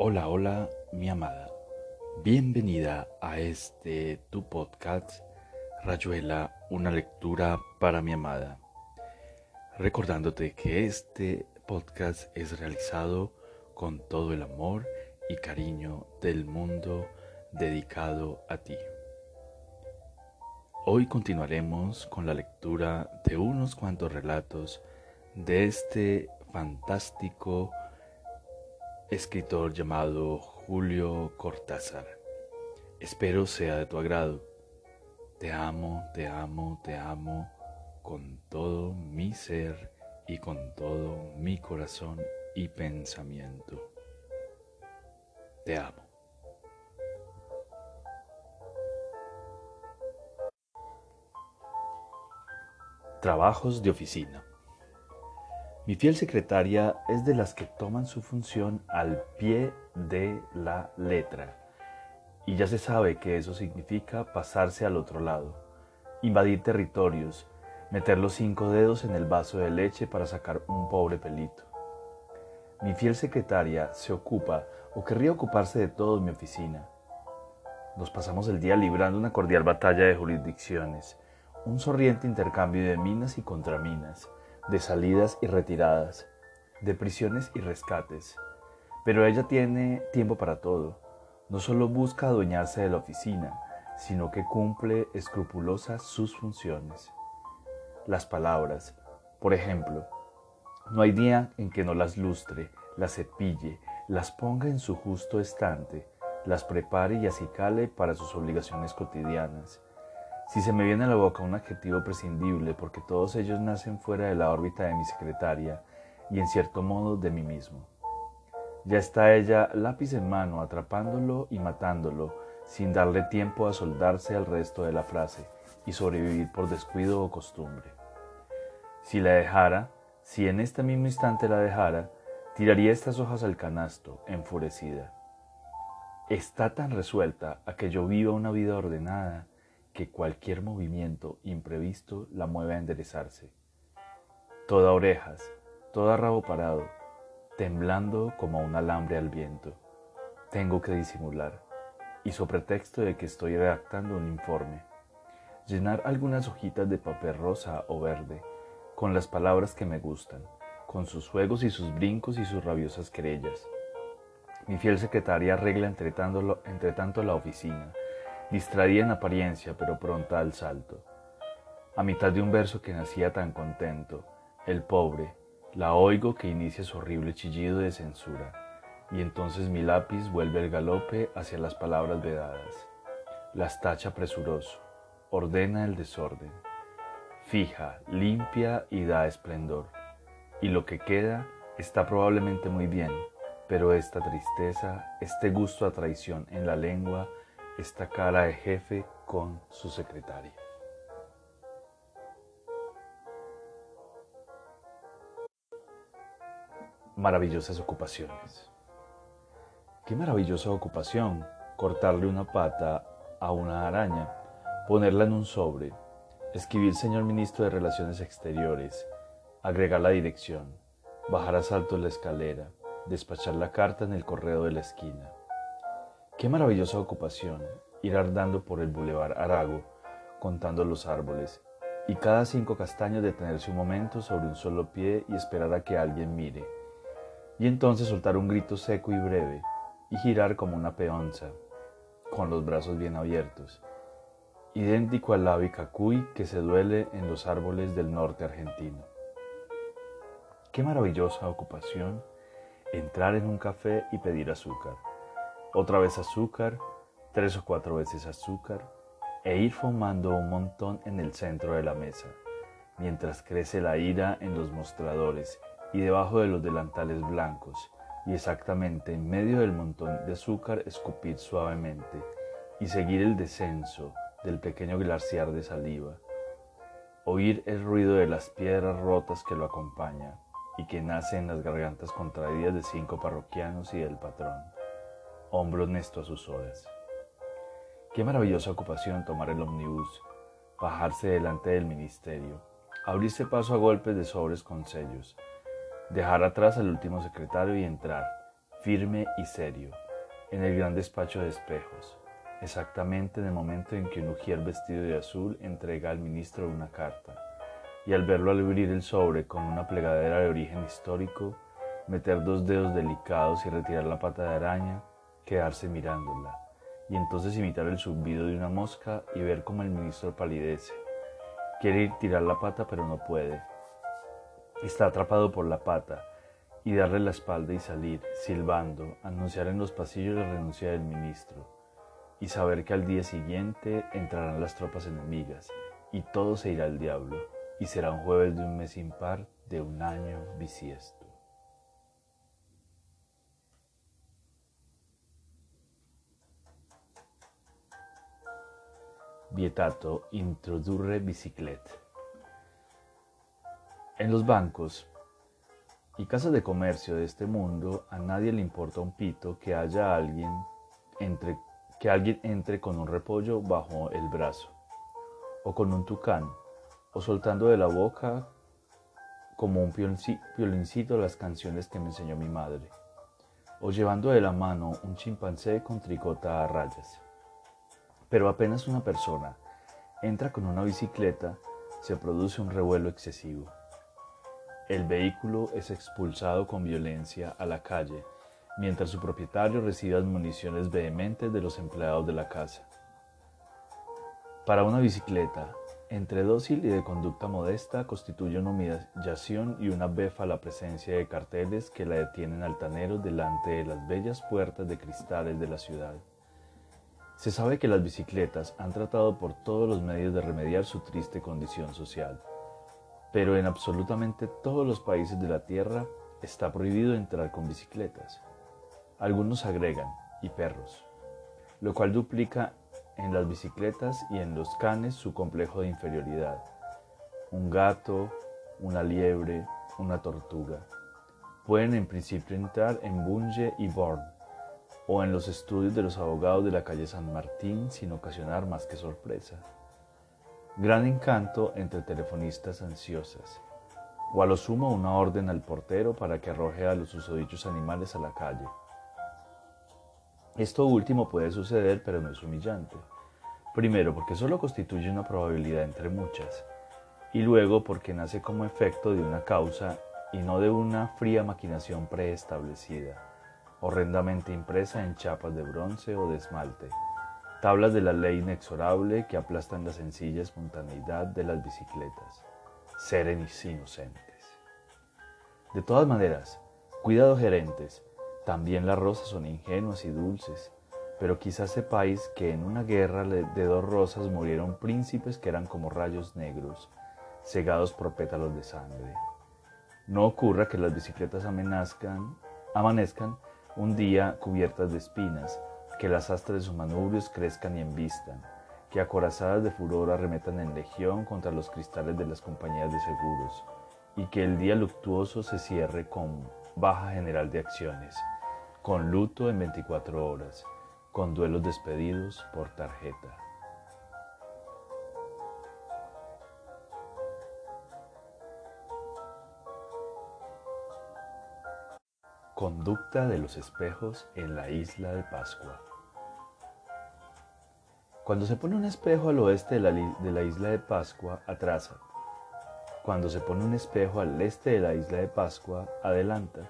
Hola, hola, mi amada. Bienvenida a este tu podcast, Rayuela, una lectura para mi amada. Recordándote que este podcast es realizado con todo el amor y cariño del mundo dedicado a ti. Hoy continuaremos con la lectura de unos cuantos relatos de este fantástico escritor llamado Julio Cortázar. Espero sea de tu agrado. Te amo, te amo, te amo con todo mi ser y con todo mi corazón y pensamiento. Te amo. Trabajos de oficina. Mi fiel secretaria es de las que toman su función al pie de la letra. Y ya se sabe que eso significa pasarse al otro lado, invadir territorios, meter los cinco dedos en el vaso de leche para sacar un pobre pelito. Mi fiel secretaria se ocupa o querría ocuparse de todo en mi oficina. Nos pasamos el día librando una cordial batalla de jurisdicciones, un sorriente intercambio de minas y contraminas, de salidas y retiradas, de prisiones y rescates. Pero ella tiene tiempo para todo. No solo busca adueñarse de la oficina, sino que cumple escrupulosas sus funciones. Las palabras, por ejemplo, no hay día en que no las lustre, las cepille, las ponga en su justo estante, las prepare y acicale para sus obligaciones cotidianas si se me viene a la boca un adjetivo prescindible, porque todos ellos nacen fuera de la órbita de mi secretaria y en cierto modo de mí mismo. Ya está ella lápiz en mano, atrapándolo y matándolo, sin darle tiempo a soldarse al resto de la frase y sobrevivir por descuido o costumbre. Si la dejara, si en este mismo instante la dejara, tiraría estas hojas al canasto, enfurecida. Está tan resuelta a que yo viva una vida ordenada, que cualquier movimiento imprevisto la mueve a enderezarse. Toda orejas, toda rabo parado, temblando como un alambre al viento. Tengo que disimular, y sobre pretexto de que estoy redactando un informe, llenar algunas hojitas de papel rosa o verde con las palabras que me gustan, con sus juegos y sus brincos y sus rabiosas querellas. Mi fiel secretaria arregla entre tanto, entre tanto la oficina, distraía en apariencia, pero pronta al salto. A mitad de un verso que nacía tan contento, el pobre, la oigo que inicia su horrible chillido de censura, y entonces mi lápiz vuelve el galope hacia las palabras vedadas. Las tacha presuroso, ordena el desorden, fija, limpia y da esplendor. Y lo que queda está probablemente muy bien, pero esta tristeza, este gusto a traición en la lengua, esta cara de jefe con su secretaria. Maravillosas ocupaciones. Qué maravillosa ocupación cortarle una pata a una araña, ponerla en un sobre, escribir señor ministro de Relaciones Exteriores, agregar la dirección, bajar a salto la escalera, despachar la carta en el correo de la esquina Qué maravillosa ocupación ir andando por el bulevar Arago, contando los árboles, y cada cinco castaños detenerse un momento sobre un solo pie y esperar a que alguien mire, y entonces soltar un grito seco y breve, y girar como una peonza, con los brazos bien abiertos, idéntico al ave cacuy que se duele en los árboles del norte argentino. Qué maravillosa ocupación entrar en un café y pedir azúcar otra vez azúcar, tres o cuatro veces azúcar, e ir fumando un montón en el centro de la mesa, mientras crece la ira en los mostradores y debajo de los delantales blancos, y exactamente en medio del montón de azúcar escupir suavemente y seguir el descenso del pequeño glaciar de saliva. Oír el ruido de las piedras rotas que lo acompaña y que nace en las gargantas contraídas de cinco parroquianos y del patrón hombro honesto a sus horas. Qué maravillosa ocupación tomar el omnibus, bajarse delante del ministerio, abrirse paso a golpes de sobres con sellos, dejar atrás al último secretario y entrar, firme y serio, en el gran despacho de espejos, exactamente en el momento en que un ujier vestido de azul entrega al ministro una carta, y al verlo al abrir el sobre con una plegadera de origen histórico, meter dos dedos delicados y retirar la pata de araña, quedarse mirándola, y entonces imitar el zumbido de una mosca y ver cómo el ministro palidece. Quiere ir tirar la pata pero no puede. Está atrapado por la pata y darle la espalda y salir, silbando, anunciar en los pasillos la renuncia del ministro y saber que al día siguiente entrarán las tropas enemigas y todo se irá al diablo y será un jueves de un mes impar de un año bisiesto. Vietato introdurre bicicleta. En los bancos y casas de comercio de este mundo a nadie le importa un pito que haya alguien entre que alguien entre con un repollo bajo el brazo o con un tucán o soltando de la boca como un violincito las canciones que me enseñó mi madre o llevando de la mano un chimpancé con tricota a rayas. Pero apenas una persona entra con una bicicleta, se produce un revuelo excesivo. El vehículo es expulsado con violencia a la calle, mientras su propietario recibe admoniciones vehementes de los empleados de la casa. Para una bicicleta, entre dócil y de conducta modesta, constituye una humillación y una befa la presencia de carteles que la detienen altaneros delante de las bellas puertas de cristales de la ciudad. Se sabe que las bicicletas han tratado por todos los medios de remediar su triste condición social, pero en absolutamente todos los países de la Tierra está prohibido entrar con bicicletas. Algunos agregan, y perros, lo cual duplica en las bicicletas y en los canes su complejo de inferioridad. Un gato, una liebre, una tortuga. Pueden en principio entrar en Bunge y Born, o en los estudios de los abogados de la calle San Martín sin ocasionar más que sorpresa. Gran encanto entre telefonistas ansiosas, o a lo sumo una orden al portero para que arroje a los susodichos animales a la calle. Esto último puede suceder, pero no es humillante. Primero, porque solo constituye una probabilidad entre muchas, y luego porque nace como efecto de una causa y no de una fría maquinación preestablecida horrendamente impresa en chapas de bronce o de esmalte, tablas de la ley inexorable que aplastan la sencilla espontaneidad de las bicicletas, serenis inocentes. De todas maneras, cuidado gerentes, también las rosas son ingenuas y dulces, pero quizás sepáis que en una guerra de dos rosas murieron príncipes que eran como rayos negros, cegados por pétalos de sangre. No ocurra que las bicicletas amenazcan, amanezcan un día cubiertas de espinas, que las astras de sus manubrios crezcan y embistan, que acorazadas de furor arremetan en legión contra los cristales de las compañías de seguros, y que el día luctuoso se cierre con baja general de acciones, con luto en 24 horas, con duelos despedidos por tarjeta. Conducta de los espejos en la isla de Pascua. Cuando se pone un espejo al oeste de la, isla de Pascua, atrasa. Cuando se pone un espejo al este de la isla de Pascua, adelanta.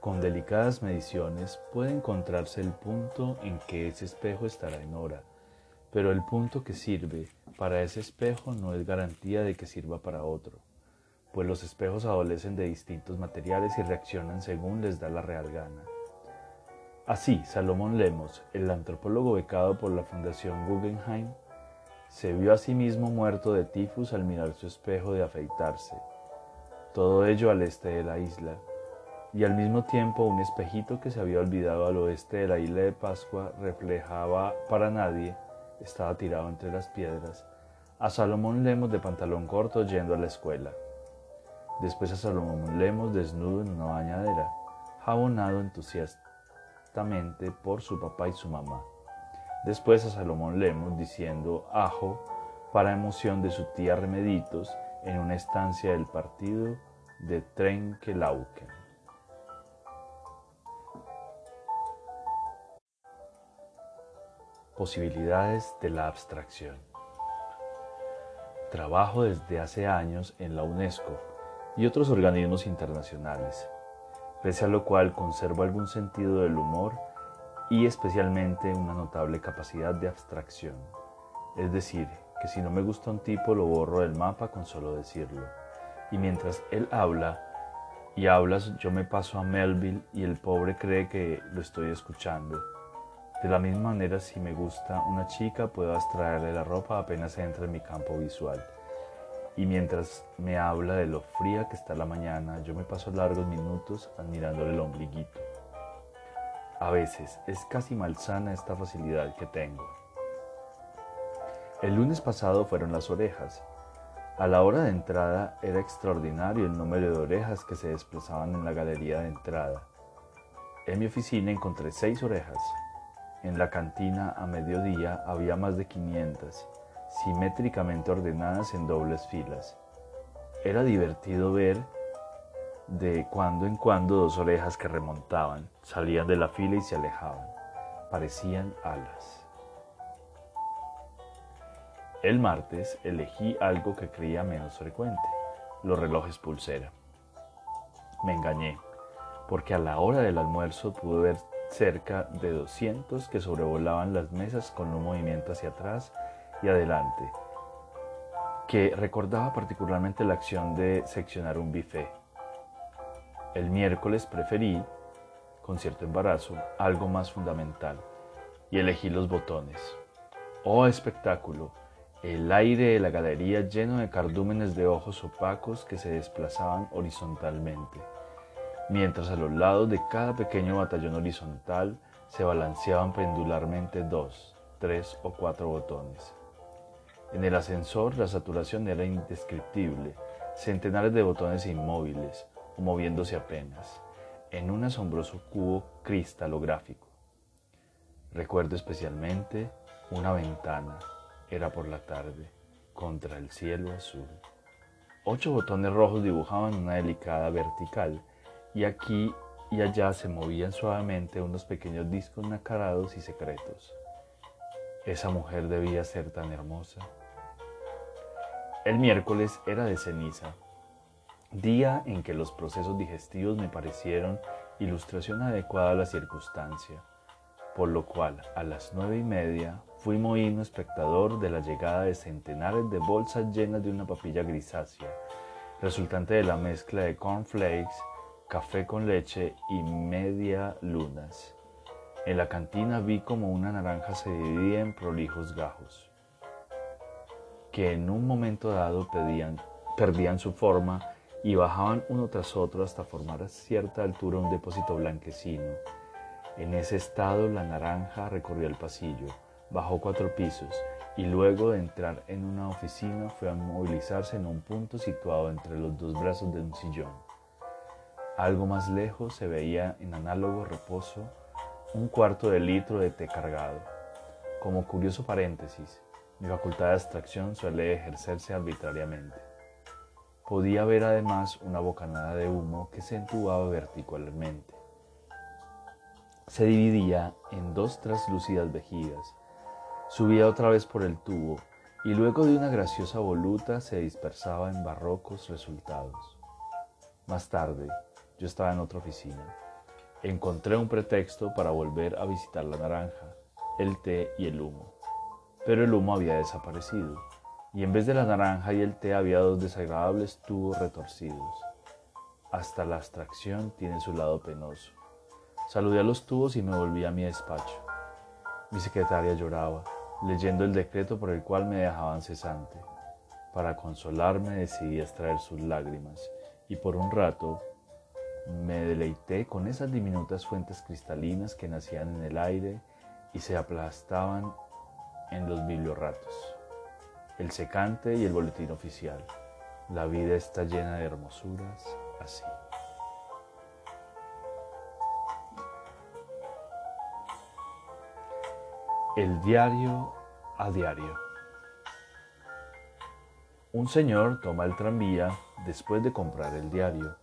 Con delicadas mediciones puede encontrarse el punto en que ese espejo estará en hora, pero el punto que sirve para ese espejo no es garantía de que sirva para otro pues los espejos adolecen de distintos materiales y reaccionan según les da la real gana. Así, Salomón Lemos, el antropólogo becado por la Fundación Guggenheim, se vio a sí mismo muerto de tifus al mirar su espejo de afeitarse, todo ello al este de la isla, y al mismo tiempo un espejito que se había olvidado al oeste de la isla de Pascua reflejaba para nadie, estaba tirado entre las piedras, a Salomón Lemos de pantalón corto yendo a la escuela. Después a Salomón Lemos desnudo en una bañadera, jabonado entusiastamente por su papá y su mamá. Después a Salomón Lemos diciendo ajo para emoción de su tía Remeditos en una estancia del partido de Trenquelauquen. Posibilidades de la abstracción. Trabajo desde hace años en la UNESCO y otros organismos internacionales, pese a lo cual conservo algún sentido del humor y especialmente una notable capacidad de abstracción. Es decir, que si no me gusta un tipo lo borro del mapa con solo decirlo. Y mientras él habla y hablas, yo me paso a Melville y el pobre cree que lo estoy escuchando. De la misma manera, si me gusta una chica, puedo abstraerle la ropa apenas entra en mi campo visual. Y mientras me habla de lo fría que está la mañana, yo me paso largos minutos admirándole el ombliguito. A veces es casi malsana esta facilidad que tengo. El lunes pasado fueron las orejas. A la hora de entrada era extraordinario el número de orejas que se desplazaban en la galería de entrada. En mi oficina encontré seis orejas. En la cantina a mediodía había más de 500, simétricamente ordenadas en dobles filas. Era divertido ver de cuando en cuando dos orejas que remontaban, salían de la fila y se alejaban. Parecían alas. El martes elegí algo que creía menos frecuente, los relojes pulsera. Me engañé, porque a la hora del almuerzo pude ver cerca de 200 que sobrevolaban las mesas con un movimiento hacia atrás y adelante, que recordaba particularmente la acción de seccionar un buffet. El miércoles preferí, con cierto embarazo, algo más fundamental y elegí los botones. ¡Oh espectáculo! el aire de la galería lleno de cardúmenes de ojos opacos que se desplazaban horizontalmente, mientras a los lados de cada pequeño batallón horizontal se balanceaban pendularmente dos, tres o cuatro botones. En el ascensor la saturación era indescriptible, centenares de botones inmóviles o moviéndose apenas, en un asombroso cubo cristalográfico. Recuerdo especialmente una ventana era por la tarde, contra el cielo azul. Ocho botones rojos dibujaban una delicada vertical y aquí y allá se movían suavemente unos pequeños discos nacarados y secretos. Esa mujer debía ser tan hermosa. El miércoles era de ceniza, día en que los procesos digestivos me parecieron ilustración adecuada a la circunstancia, por lo cual a las nueve y media Fui mohino espectador de la llegada de centenares de bolsas llenas de una papilla grisácea, resultante de la mezcla de cornflakes, café con leche y media lunas. En la cantina vi como una naranja se dividía en prolijos gajos, que en un momento dado perdían su forma y bajaban uno tras otro hasta formar a cierta altura un depósito blanquecino. En ese estado la naranja recorrió el pasillo Bajó cuatro pisos y luego de entrar en una oficina fue a movilizarse en un punto situado entre los dos brazos de un sillón. Algo más lejos se veía en análogo reposo un cuarto de litro de té cargado. Como curioso paréntesis, mi facultad de abstracción suele ejercerse arbitrariamente. Podía ver además una bocanada de humo que se entubaba verticalmente. Se dividía en dos translúcidas vejigas Subía otra vez por el tubo y luego de una graciosa voluta se dispersaba en barrocos resultados. Más tarde, yo estaba en otra oficina. Encontré un pretexto para volver a visitar la naranja, el té y el humo. Pero el humo había desaparecido y en vez de la naranja y el té había dos desagradables tubos retorcidos. Hasta la abstracción tiene su lado penoso. Saludé a los tubos y me volví a mi despacho. Mi secretaria lloraba leyendo el decreto por el cual me dejaban cesante. Para consolarme decidí extraer sus lágrimas y por un rato me deleité con esas diminutas fuentes cristalinas que nacían en el aire y se aplastaban en los bibliorratos. El secante y el boletín oficial. La vida está llena de hermosuras así. El diario a diario. Un señor toma el tranvía después de comprar el diario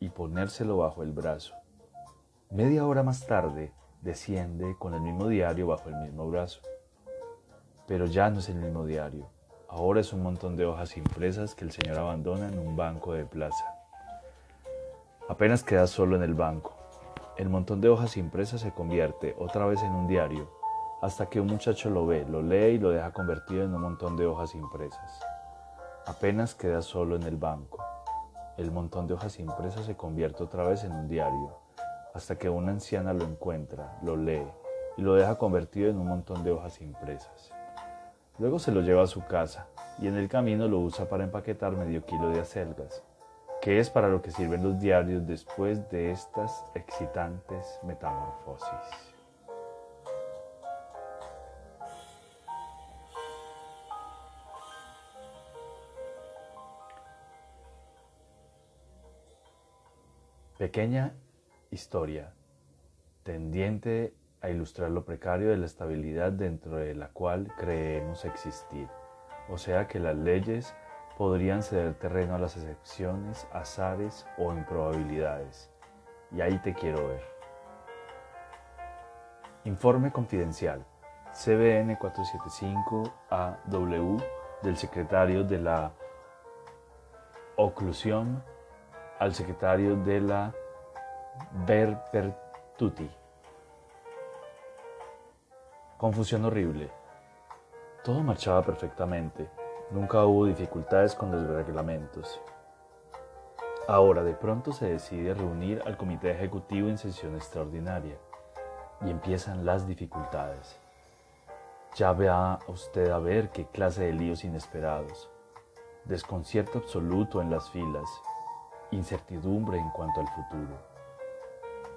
y ponérselo bajo el brazo. Media hora más tarde desciende con el mismo diario bajo el mismo brazo. Pero ya no es el mismo diario. Ahora es un montón de hojas impresas que el señor abandona en un banco de plaza. Apenas queda solo en el banco. El montón de hojas impresas se convierte otra vez en un diario, hasta que un muchacho lo ve, lo lee y lo deja convertido en un montón de hojas impresas. Apenas queda solo en el banco. El montón de hojas impresas se convierte otra vez en un diario, hasta que una anciana lo encuentra, lo lee y lo deja convertido en un montón de hojas impresas. Luego se lo lleva a su casa y en el camino lo usa para empaquetar medio kilo de acelgas, que es para lo que sirven los diarios después de estas excitantes metamorfosis. Pequeña historia tendiente a ilustrar lo precario de la estabilidad dentro de la cual creemos existir, o sea que las leyes podrían ceder terreno a las excepciones, azares o improbabilidades. Y ahí te quiero ver. Informe confidencial. CBN 475-AW del secretario de la oclusión al secretario de la Verpertuti. Confusión horrible. Todo marchaba perfectamente. Nunca hubo dificultades con los reglamentos. Ahora de pronto se decide reunir al comité ejecutivo en sesión extraordinaria y empiezan las dificultades. Ya vea usted a ver qué clase de líos inesperados. Desconcierto absoluto en las filas, incertidumbre en cuanto al futuro.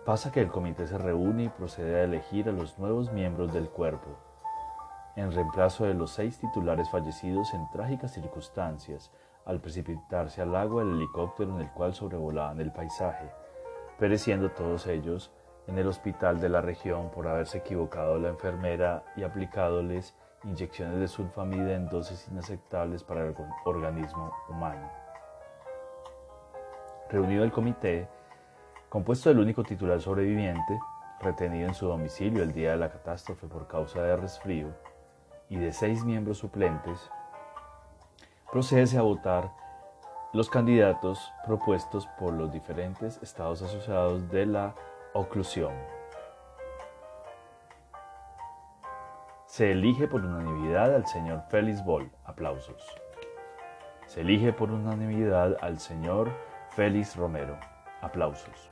Pasa que el comité se reúne y procede a elegir a los nuevos miembros del cuerpo, en reemplazo de los seis titulares fallecidos en trágicas circunstancias al precipitarse al agua el helicóptero en el cual sobrevolaban el paisaje, pereciendo todos ellos en el hospital de la región por haberse equivocado la enfermera y aplicándoles inyecciones de sulfamida en dosis inaceptables para el organismo humano. Reunido el comité, compuesto del único titular sobreviviente, retenido en su domicilio el día de la catástrofe por causa de resfrío, y de seis miembros suplentes, procede a votar los candidatos propuestos por los diferentes estados asociados de la oclusión. Se elige por unanimidad al señor Félix Boll. Aplausos. Se elige por unanimidad al señor Félix Romero. Aplausos.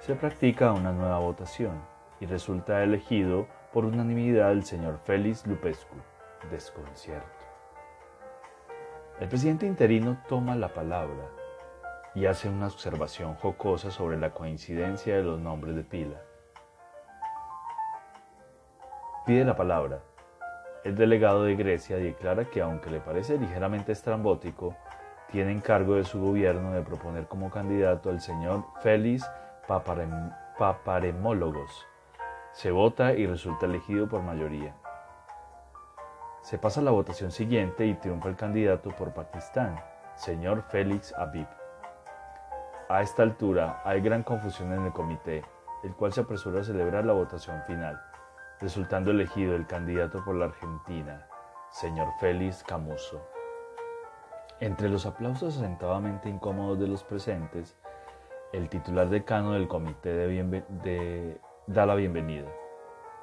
Se practica una nueva votación y resulta elegido por unanimidad el señor Félix Lupescu. Desconcierto. El presidente interino toma la palabra y hace una observación jocosa sobre la coincidencia de los nombres de pila. Pide la palabra. El delegado de Grecia declara que aunque le parece ligeramente estrambótico, tiene encargo de su gobierno de proponer como candidato al señor Félix Paparemólogos. Se vota y resulta elegido por mayoría. Se pasa a la votación siguiente y triunfa el candidato por Pakistán, señor Félix Abib. A esta altura hay gran confusión en el comité, el cual se apresura a celebrar la votación final, resultando elegido el candidato por la Argentina, señor Félix Camuso. Entre los aplausos asentadamente incómodos de los presentes, el titular decano del comité de da la bienvenida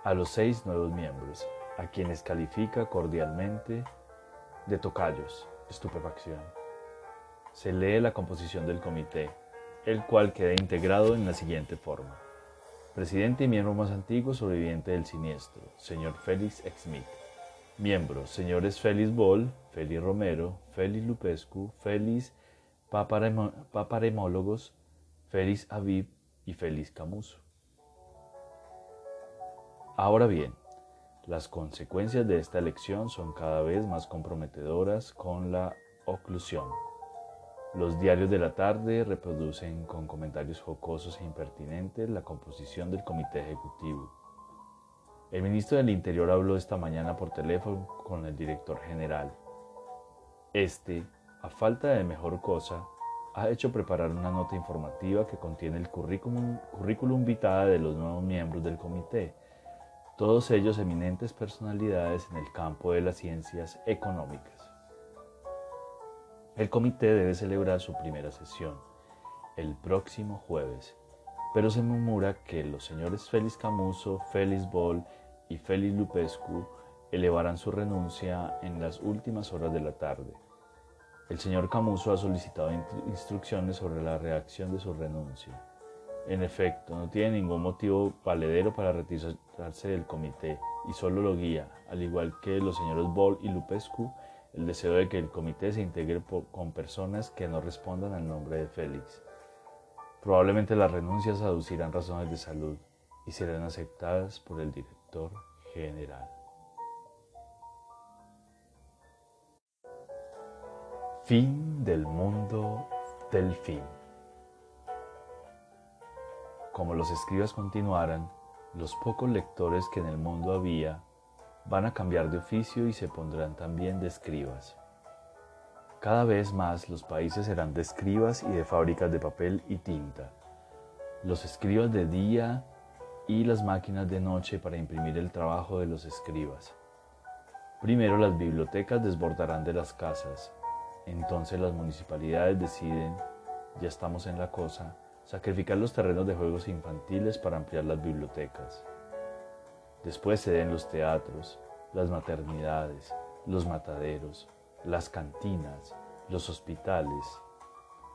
a los seis nuevos miembros, a quienes califica cordialmente de tocayos, estupefacción. Se lee la composición del comité, el cual queda integrado en la siguiente forma. Presidente y miembro más antiguo sobreviviente del siniestro, señor Félix Smith. Miembros, señores Félix Boll, Félix Romero, Félix Lupescu, Félix Paparemólogos, Félix Aviv y Félix Camuso. Ahora bien, las consecuencias de esta elección son cada vez más comprometedoras con la oclusión. Los diarios de la tarde reproducen con comentarios jocosos e impertinentes la composición del comité ejecutivo el ministro del Interior habló esta mañana por teléfono con el director general. Este, a falta de mejor cosa, ha hecho preparar una nota informativa que contiene el currículum, vitae de los nuevos miembros del comité, todos ellos eminentes personalidades en el campo de las ciencias económicas. El comité debe celebrar su primera sesión el próximo jueves, pero se murmura que los señores Félix Camuso, Félix Boll y Félix Lupescu elevarán su renuncia en las últimas horas de la tarde. El señor Camuso ha solicitado instrucciones sobre la reacción de su renuncia. En efecto, no tiene ningún motivo valedero para retirarse del comité y solo lo guía, al igual que los señores Boll y Lupescu, el deseo de que el comité se integre con personas que no respondan al nombre de Félix. Probablemente las renuncias aducirán razones de salud y serán aceptadas por el director general. Fin del mundo del fin. Como los escribas continuaran, los pocos lectores que en el mundo había van a cambiar de oficio y se pondrán también de escribas. Cada vez más los países serán de escribas y de fábricas de papel y tinta. Los escribas de día y las máquinas de noche para imprimir el trabajo de los escribas. Primero las bibliotecas desbordarán de las casas, entonces las municipalidades deciden, ya estamos en la cosa, sacrificar los terrenos de juegos infantiles para ampliar las bibliotecas. Después se den los teatros, las maternidades, los mataderos, las cantinas, los hospitales.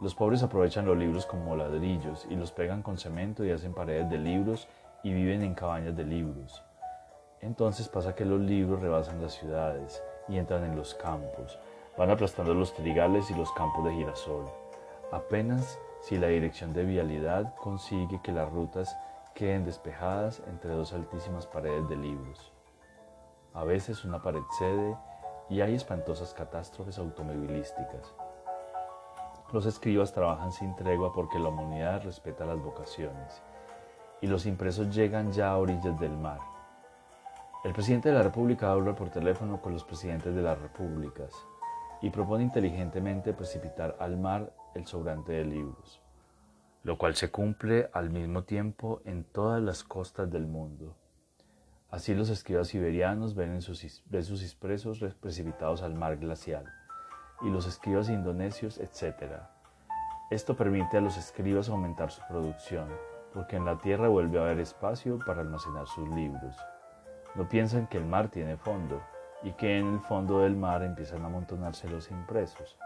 Los pobres aprovechan los libros como ladrillos y los pegan con cemento y hacen paredes de libros y viven en cabañas de libros. Entonces pasa que los libros rebasan las ciudades y entran en los campos, Van aplastando los trigales y los campos de girasol. Apenas si la dirección de vialidad consigue que las rutas queden despejadas entre dos altísimas paredes de libros. A veces una pared cede y hay espantosas catástrofes automovilísticas. Los escribas trabajan sin tregua porque la humanidad respeta las vocaciones y los impresos llegan ya a orillas del mar. El presidente de la República habla por teléfono con los presidentes de las repúblicas y propone inteligentemente precipitar al mar el sobrante de libros, lo cual se cumple al mismo tiempo en todas las costas del mundo. Así los escribas siberianos ven, sus, ven sus expresos precipitados al mar glacial, y los escribas indonesios, etc. Esto permite a los escribas aumentar su producción, porque en la tierra vuelve a haber espacio para almacenar sus libros. No piensan que el mar tiene fondo, y que en el fondo del mar empiezan a amontonarse los impresos,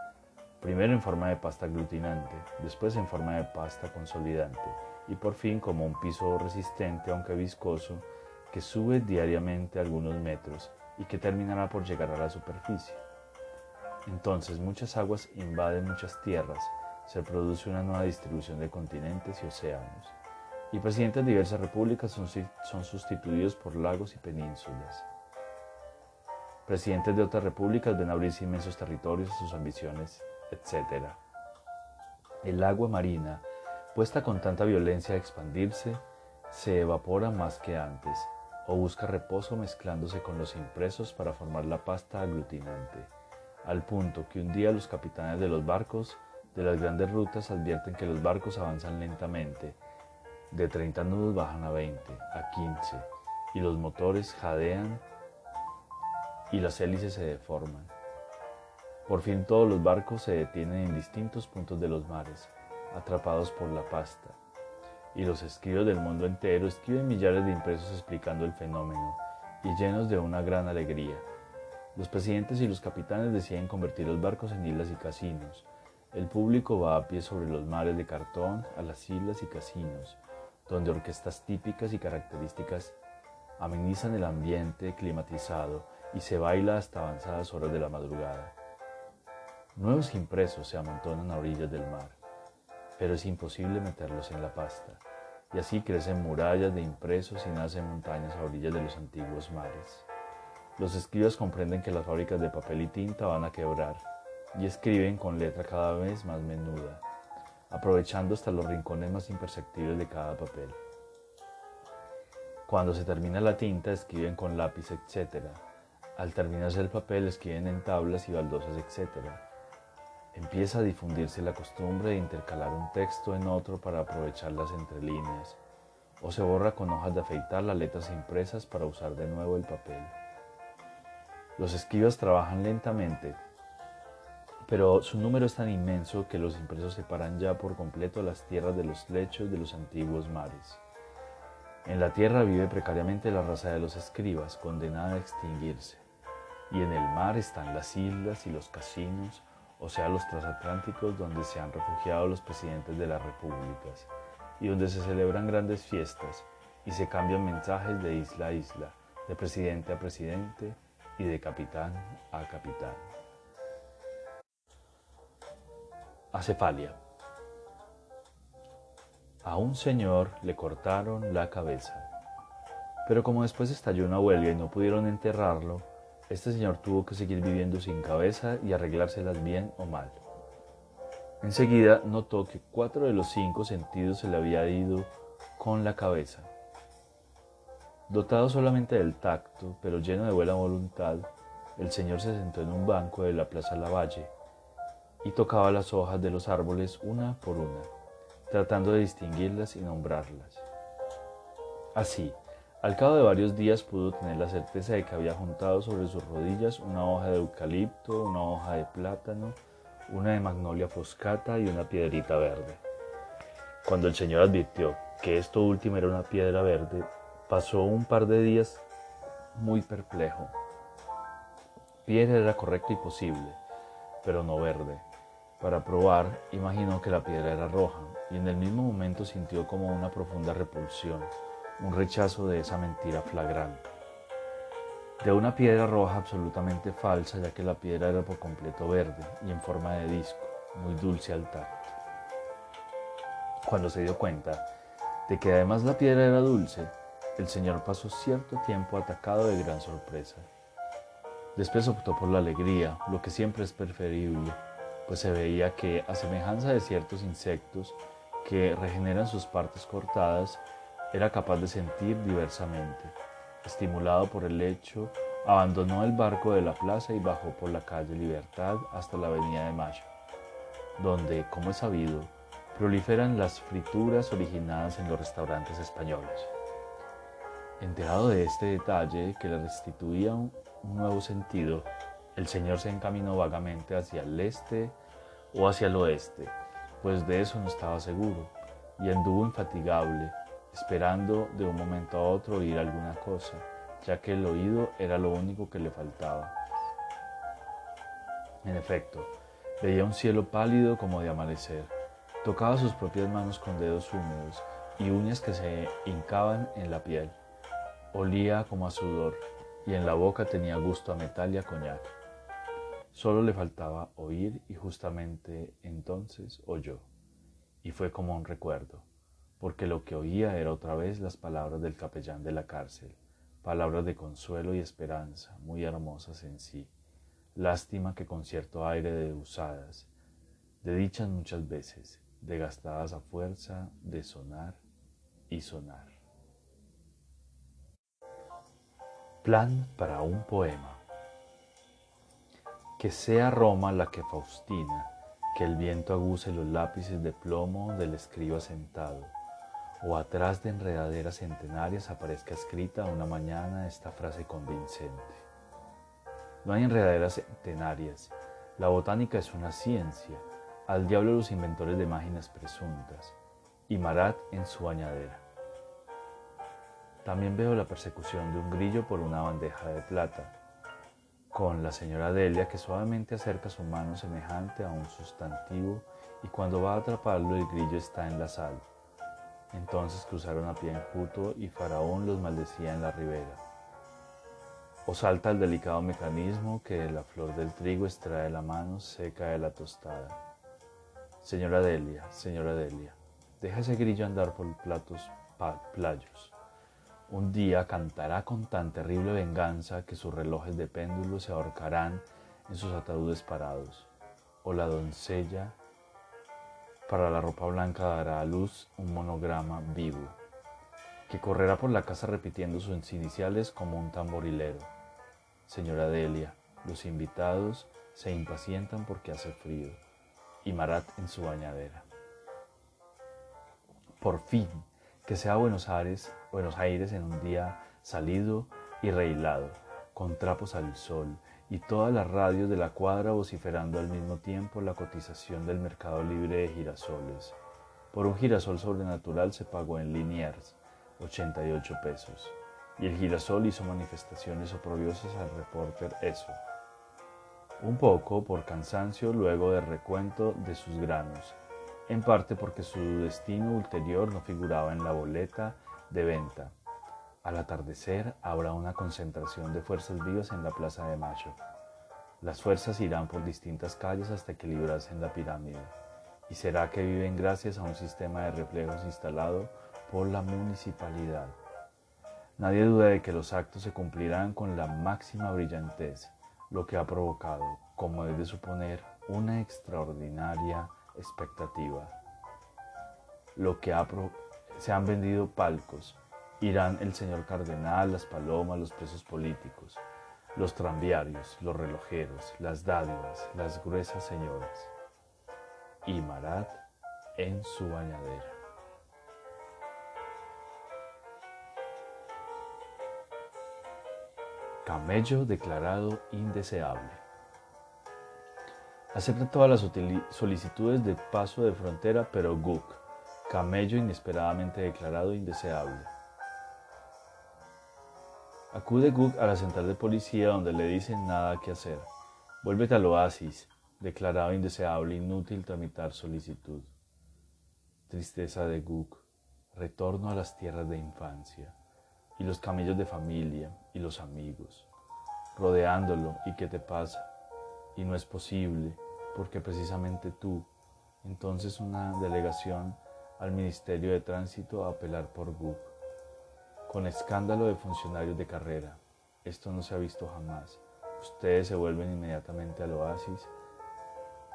primero en forma de pasta aglutinante, después en forma de pasta consolidante y por fin como un piso resistente aunque viscoso que sube diariamente algunos metros y que terminará por llegar a la superficie. Entonces muchas aguas invaden muchas tierras, se produce una nueva distribución de continentes y océanos, y presidentes de diversas repúblicas son, son sustituidos por lagos y penínsulas. Presidentes de otras repúblicas ven abrirse inmensos territorios a sus ambiciones, etc. El agua marina, puesta con tanta violencia a expandirse, se evapora más que antes, o busca reposo mezclándose con los impresos para formar la pasta aglutinante, al punto que un día los capitanes de los barcos de las grandes rutas advierten que los barcos avanzan lentamente, de 30 nudos bajan a 20, a 15, y los motores jadean y las hélices se deforman. Por fin todos los barcos se detienen en distintos puntos de los mares, atrapados por la pasta, y los escribos del mundo entero escriben millares de impresos explicando el fenómeno, y llenos de una gran alegría. Los presidentes y los capitanes deciden convertir los barcos en islas y casinos. El público va a pie sobre los mares de cartón a las islas y casinos, donde orquestas típicas y características amenizan el ambiente climatizado y se baila hasta avanzadas horas de la madrugada. Nuevos impresos se amontonan a orillas del mar, pero es imposible meterlos en la pasta, y así crecen murallas de impresos y nacen montañas a orillas de los antiguos mares. Los escribas comprenden que las fábricas de papel y tinta van a quebrar, y escriben con letra cada vez más menuda, aprovechando hasta los rincones más imperceptibles de cada papel. Cuando se termina la tinta, escriben con lápiz, etc., al terminarse el papel escriben en tablas y baldosas, etc. Empieza a difundirse la costumbre de intercalar un texto en otro para aprovechar las entrelíneas, o se borra con hojas de afeitar las letras impresas para usar de nuevo el papel. Los escribas trabajan lentamente, pero su número es tan inmenso que los impresos separan ya por completo las tierras de los lechos de los antiguos mares. En la tierra vive precariamente la raza de los escribas, condenada a extinguirse, y en el mar están las islas y los casinos, o sea, los transatlánticos donde se han refugiado los presidentes de las repúblicas, y donde se celebran grandes fiestas y se cambian mensajes de isla a isla, de presidente a presidente y de capitán a capitán. Acefalia. A un señor le cortaron la cabeza, pero como después estalló una huelga y no pudieron enterrarlo, este señor tuvo que seguir viviendo sin cabeza y arreglárselas bien o mal. Enseguida notó que cuatro de los cinco sentidos se le había ido con la cabeza. Dotado solamente del tacto, pero lleno de buena voluntad, el señor se sentó en un banco de la Plaza Lavalle y tocaba las hojas de los árboles una por una, tratando de distinguirlas y nombrarlas. Así, al cabo de varios días pudo tener la certeza de que había juntado sobre sus rodillas una hoja de eucalipto, una hoja de plátano, una de magnolia foscata y una piedrita verde. Cuando el señor advirtió que esto último era una piedra verde, pasó un par de días muy perplejo. Piedra era correcto y posible, pero no verde. Para probar, imaginó que la piedra era roja y en el mismo momento sintió como una profunda repulsión, un rechazo de esa mentira flagrante. De una piedra roja absolutamente falsa, ya que la piedra era por completo verde y en forma de disco, muy dulce al tacto. Cuando se dio cuenta de que además la piedra era dulce, el señor pasó cierto tiempo atacado de gran sorpresa. Después optó por la alegría, lo que siempre es preferible, pues se veía que, a semejanza de ciertos insectos que regeneran sus partes cortadas, era capaz de sentir diversamente. Estimulado por el hecho, abandonó el barco de la plaza y bajó por la calle Libertad hasta la avenida de Mayo, donde, como es sabido, proliferan las frituras originadas en los restaurantes españoles. Enterado de este detalle que le restituía un nuevo sentido, el Señor se encaminó vagamente hacia el este o hacia el oeste, pues de eso no estaba seguro, y anduvo infatigable, esperando de un momento a otro oír alguna cosa, ya que el oído era lo único que le faltaba. En efecto, veía un cielo pálido como de amanecer, tocaba sus propias manos con dedos húmedos y uñas que se hincaban en la piel. Olía como a sudor y en la boca tenía gusto a metal y a coñac. Solo le faltaba oír y justamente entonces oyó. Y fue como un recuerdo, porque lo que oía era otra vez las palabras del capellán de la cárcel, palabras de consuelo y esperanza, muy hermosas en sí. Lástima que con cierto aire de usadas, de dichas muchas veces, de gastadas a fuerza de sonar y sonar. Plan para un poema. Que sea Roma la que Faustina, que el viento aguce los lápices de plomo del escriba sentado, o atrás de enredaderas centenarias aparezca escrita una mañana esta frase convincente. No hay enredaderas centenarias, la botánica es una ciencia, al diablo los inventores de máquinas presuntas, y Marat en su bañadera. También veo la persecución de un grillo por una bandeja de plata, con la señora Delia que suavemente acerca su mano semejante a un sustantivo y cuando va a atraparlo el grillo está en la sal. Entonces cruzaron a pie enjuto y Faraón los maldecía en la ribera. O salta el delicado mecanismo que de la flor del trigo extrae la mano seca de la tostada. Señora Delia, señora Delia, deja ese grillo andar por platos playos. Un día cantará con tan terrible venganza que sus relojes de péndulo se ahorcarán en sus ataúdes parados. O la doncella para la ropa blanca dará a luz un monograma vivo, que correrá por la casa repitiendo sus iniciales como un tamborilero. Señora Delia, los invitados se impacientan porque hace frío, y Marat en su bañadera. Por fin, que sea Buenos Aires, Buenos Aires en un día salido y reilado, con trapos al sol, y todas las radios de la cuadra vociferando al mismo tiempo la cotización del mercado libre de girasoles. Por un girasol sobrenatural se pagó en Liniers 88 pesos, y el girasol hizo manifestaciones oprobiosas al reporter eso. Un poco por cansancio luego del recuento de sus granos, en parte porque su destino ulterior no figuraba en la boleta de venta. Al atardecer habrá una concentración de fuerzas vivas en la Plaza de Mayo. Las fuerzas irán por distintas calles hasta que librasen la pirámide. Y será que viven gracias a un sistema de reflejos instalado por la municipalidad. Nadie duda de que los actos se cumplirán con la máxima brillantez, lo que ha provocado, como es de suponer, una extraordinaria expectativa. Lo que se han vendido palcos, irán el señor cardenal, las palomas, los presos políticos, los tranviarios, los relojeros, las dádivas, las gruesas señoras. Y Marat en su bañadera. Camello declarado indeseable. Acepta todas las solicitudes de paso de frontera, pero Guk, camello inesperadamente declarado indeseable. Acude Guk a la central de policía donde le dicen nada que hacer. Vuélvete al oasis, declarado indeseable, inútil tramitar solicitud. Tristeza de Guk, retorno a las tierras de infancia, y los camellos de familia, y los amigos, rodeándolo, ¿y qué te pasa? Y no es posible, porque precisamente tú, entonces una delegación al Ministerio de Tránsito a apelar por GUP, con escándalo de funcionarios de carrera. Esto no se ha visto jamás. Ustedes se vuelven inmediatamente al oasis.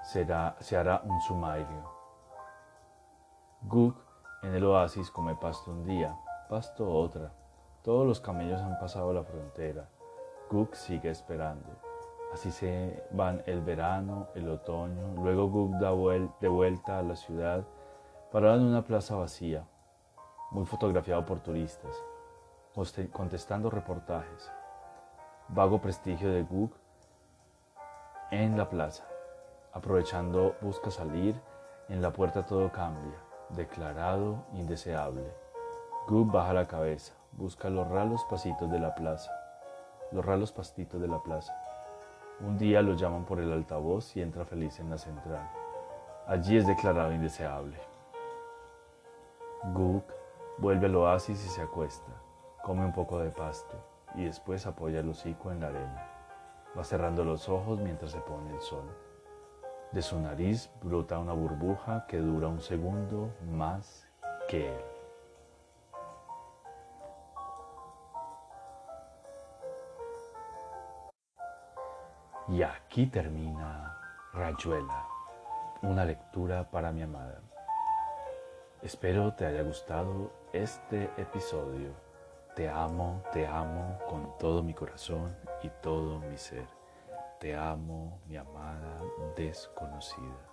Será, se hará un sumario. Guk en el oasis come pasto un día, pasto otra. Todos los camellos han pasado la frontera. Guk sigue esperando. Así se van el verano, el otoño, luego Gug da de vuelta a la ciudad, parado en una plaza vacía, muy fotografiado por turistas, contestando reportajes. Vago prestigio de Gug en la plaza. Aprovechando, busca salir, en la puerta todo cambia, declarado indeseable. Gug baja la cabeza, busca los ralos pasitos de la plaza, los ralos pastitos de la plaza. Un día lo llaman por el altavoz y entra feliz en la central. Allí es declarado indeseable. Guk vuelve al oasis y se acuesta, come un poco de pasto y después apoya el hocico en la arena. Va cerrando los ojos mientras se pone el sol. De su nariz brota una burbuja que dura un segundo más que él. Y aquí termina Rayuela, una lectura para mi amada. Espero te haya gustado este episodio. Te amo, te amo con todo mi corazón y todo mi ser. Te amo, mi amada desconocida.